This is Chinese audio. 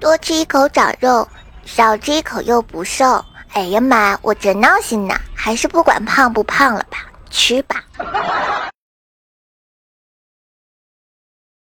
多吃一口长肉，少吃一口又不瘦。哎呀妈，我真闹心呐。还是不管胖不胖了吧，吃吧。